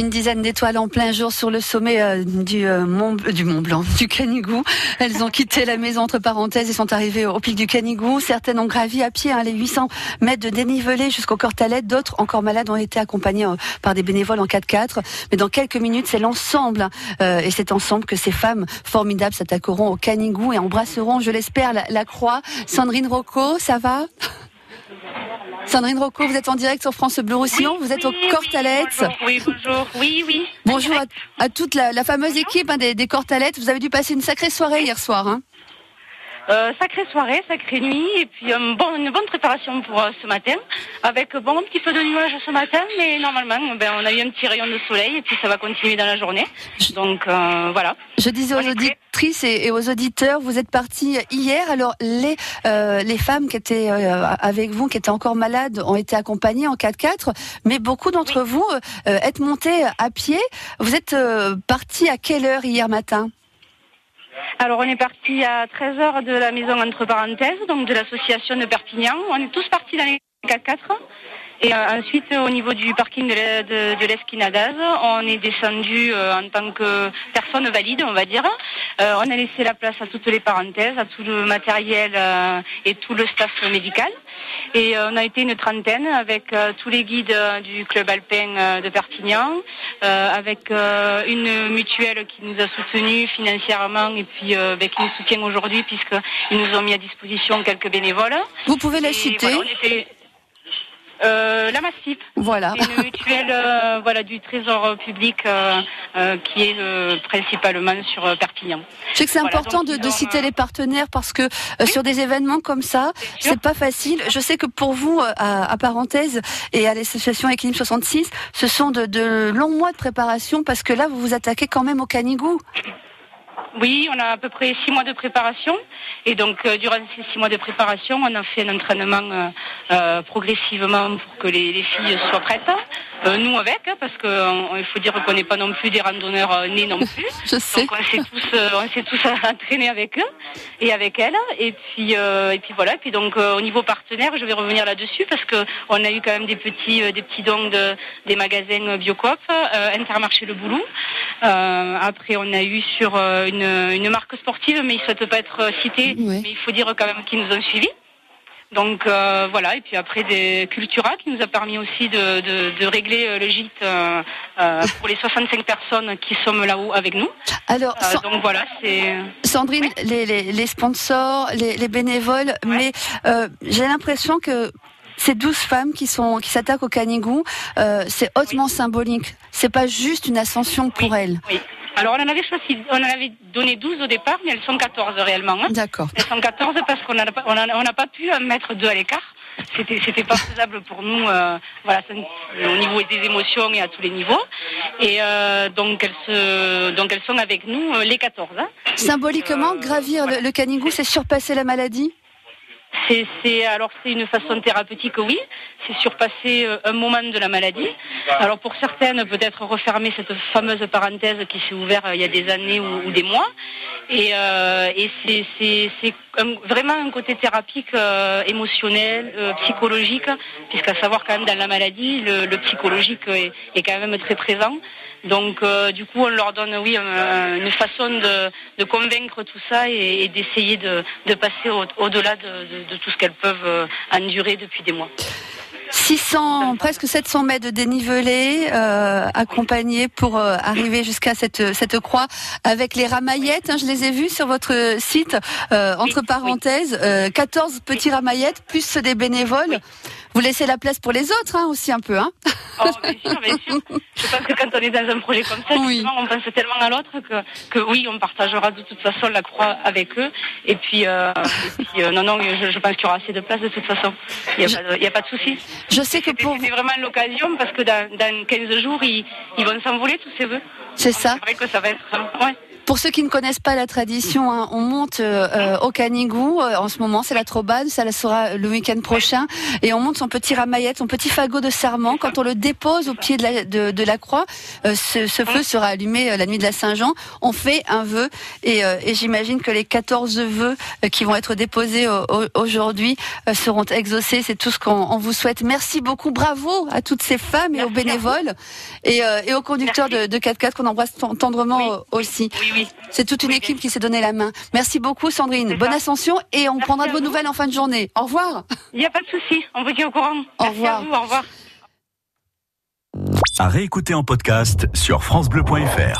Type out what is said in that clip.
Une dizaine d'étoiles en plein jour sur le sommet euh, du, euh, Mont, du Mont Blanc, du Canigou. Elles ont quitté la maison entre parenthèses et sont arrivées au pic du Canigou. Certaines ont gravi à pied hein, les 800 mètres de dénivelé jusqu'au Cortalet. D'autres, encore malades, ont été accompagnées euh, par des bénévoles en 4x4. Mais dans quelques minutes, c'est l'ensemble et c'est ensemble que ces femmes formidables s'attaqueront au Canigou et embrasseront, je l'espère, la croix. Sandrine Rocco, ça va? Sandrine Rocco, vous êtes en direct sur France Bleu Roussillon, vous êtes au Cortalette. Oui, bonjour. Oui, oui. Bonjour à, à toute la, la fameuse équipe hein, des, des Cortalettes. Vous avez dû passer une sacrée soirée hier soir. Hein. Euh, sacrée soirée, sacrée nuit, et puis un bon, une bonne préparation pour euh, ce matin, avec bon un petit peu de nuages ce matin, mais normalement, ben, on a eu un petit rayon de soleil, et puis ça va continuer dans la journée. Donc euh, voilà. Je disais aux auditrices et, et aux auditeurs, vous êtes partis hier. Alors les euh, les femmes qui étaient euh, avec vous, qui étaient encore malades, ont été accompagnées en 4x4, mais beaucoup d'entre vous euh, êtes montés à pied. Vous êtes euh, partis à quelle heure hier matin? Alors on est parti à 13h de la maison entre parenthèses, donc de l'association de Perpignan. On est tous partis dans les 4x4. Et euh, ensuite, au niveau du parking de l'e- de, de l'Esquinadaz, on est descendu euh, en tant que personne valide, on va dire. Euh, on a laissé la place à toutes les parenthèses, à tout le matériel euh, et tout le staff médical. Et on a été une trentaine avec euh, tous les guides du club alpin euh, de Perpignan, euh, avec euh, une mutuelle qui nous a soutenus financièrement et puis euh, ben, qui nous soutient aujourd'hui puisqu'ils nous ont mis à disposition quelques bénévoles. Vous pouvez la Et citer. voilà, Euh, la Massif, Voilà. une mutuelle euh, voilà, du trésor public euh, euh, qui est euh, principalement sur euh, Perpignan. Je sais que c'est Voilà, important donc de, de citer euh, les partenaires parce que euh, sur des événements comme ça, c'est pas facile. Je sais que pour vous, euh, à, à parenthèse et à l'association Équilibre 66, ce sont de, de longs mois de préparation parce que là, vous vous attaquez quand même au canigou. Oui, on a à peu près six mois de préparation. Et donc, euh, durant ces six mois de préparation, on a fait un entraînement euh, euh, progressivement pour que les, les filles soient prêtes. Euh, nous avec, hein, parce qu'il faut dire qu'on n'est pas non plus des randonneurs euh, nés non plus. Je sais. Donc on s'est tous, euh, on s'est tous entraînés avec eux et avec elles. Et puis, euh, et puis voilà. Et puis donc euh, au niveau partenaire, je vais revenir là-dessus parce que on a eu quand même des petits, euh, des petits dons de, des magasins Biocoop, euh, Intermarché Le Boulou. Euh, après, on a eu sur euh, une, une marque sportive, mais ils souhaitent pas être euh, cités. Oui. Mais il faut dire quand même qu'ils nous ont suivis. Donc euh, voilà, et puis après des Cultura qui nous a permis aussi de, de, de régler euh, le gîte euh, euh, pour les 65 personnes qui sont là-haut avec nous. Alors, Euh, donc voilà, c'est Sandrine, les, les, les sponsors, les, les bénévoles, mais euh, j'ai l'impression que ces douze femmes qui sont qui s'attaquent au canigou, euh, c'est hautement symbolique. C'est pas juste une ascension pour elles. Alors on en avait choisi, on en avait donné 12 au départ, mais elles sont 14 réellement. hein. D'accord. Elles sont 14 parce qu'on n'a pas, on a- on n'a pas pu en mettre deux à l'écart. C'était, c'était pas faisable pour nous, euh, voilà, au niveau des émotions et à tous les niveaux. Et euh, donc elles se, donc elles sont avec nous euh, les 14. hein. Symboliquement, gravir le, le canigou, c'est surpasser la maladie? C'est, alors c'est une façon thérapeutique, oui. C'est surpasser euh, un moment de la maladie. Alors pour certaines, peut-être refermer cette fameuse parenthèse qui s'est ouverte euh, il y a des années ou, des mois. Et, euh, c'est, vraiment un côté thérapique, euh, émotionnel, psychologique, puisqu'à savoir quand même dans la maladie, le, psychologique est, quand même très présent. Donc du coup, on leur donne, oui, un- une façon de, convaincre tout ça et, d'essayer de, passer au- au-delà de, de- de tout ce qu'elles peuvent euh, endurer depuis des mois. 600, presque 700 mètres de dénivelé, euh, accompagnés pour euh, arriver jusqu'à cette, cette croix avec les ramaillettes. hein, je les ai vues sur votre site, euh, entre parenthèses, euh, 14 petits ramaillettes, plus ceux des bénévoles. Vous laissez la place pour les autres hein, aussi un peu. Hein Oh, bien sûr, bien sûr. Je pense que quand on est dans un projet comme ça, Oui. on pense tellement à l'autre que, que oui, on partagera de toute façon la croix avec eux. Et puis, euh, et puis euh, non, non, je, je pense qu'il y aura assez de place de toute façon. Il n'y a, pas de- il y a pas de souci. je sais que pour c'était vraiment l'occasion parce que dans, dans 15 jours, ils, ils vont s'envoler tous ces vœux. c'est ça. C'est vrai que ça va être. ouais. Pour ceux qui ne connaissent pas la tradition, hein, on monte euh, au Canigou. En ce moment, c'est la trobade. Ça la sera le week-end prochain. Et on monte son petit ramaillette, son petit fagot de serment. Quand on le dépose au pied de la, de, la croix, ce, ce, feu sera allumé la nuit de la Saint-Jean. On fait un vœu. Et, et j'imagine que les 14 vœux qui vont être déposés aujourd'hui seront exaucés. C'est tout ce qu'on vous souhaite. Merci beaucoup. Bravo à toutes ces femmes et aux bénévoles et, euh, et, aux conducteurs de, de 4x4 qu'on embrasse tendrement aussi. C'est toute une équipe qui s'est donné la main. Merci beaucoup Sandrine. Bonne ascension et on prendra de vos nouvelles en fin de journée. Au revoir. Il n'y a pas de souci. On vous dit au courant. Au revoir. au revoir. À réécouter en podcast sur francebleu.fr.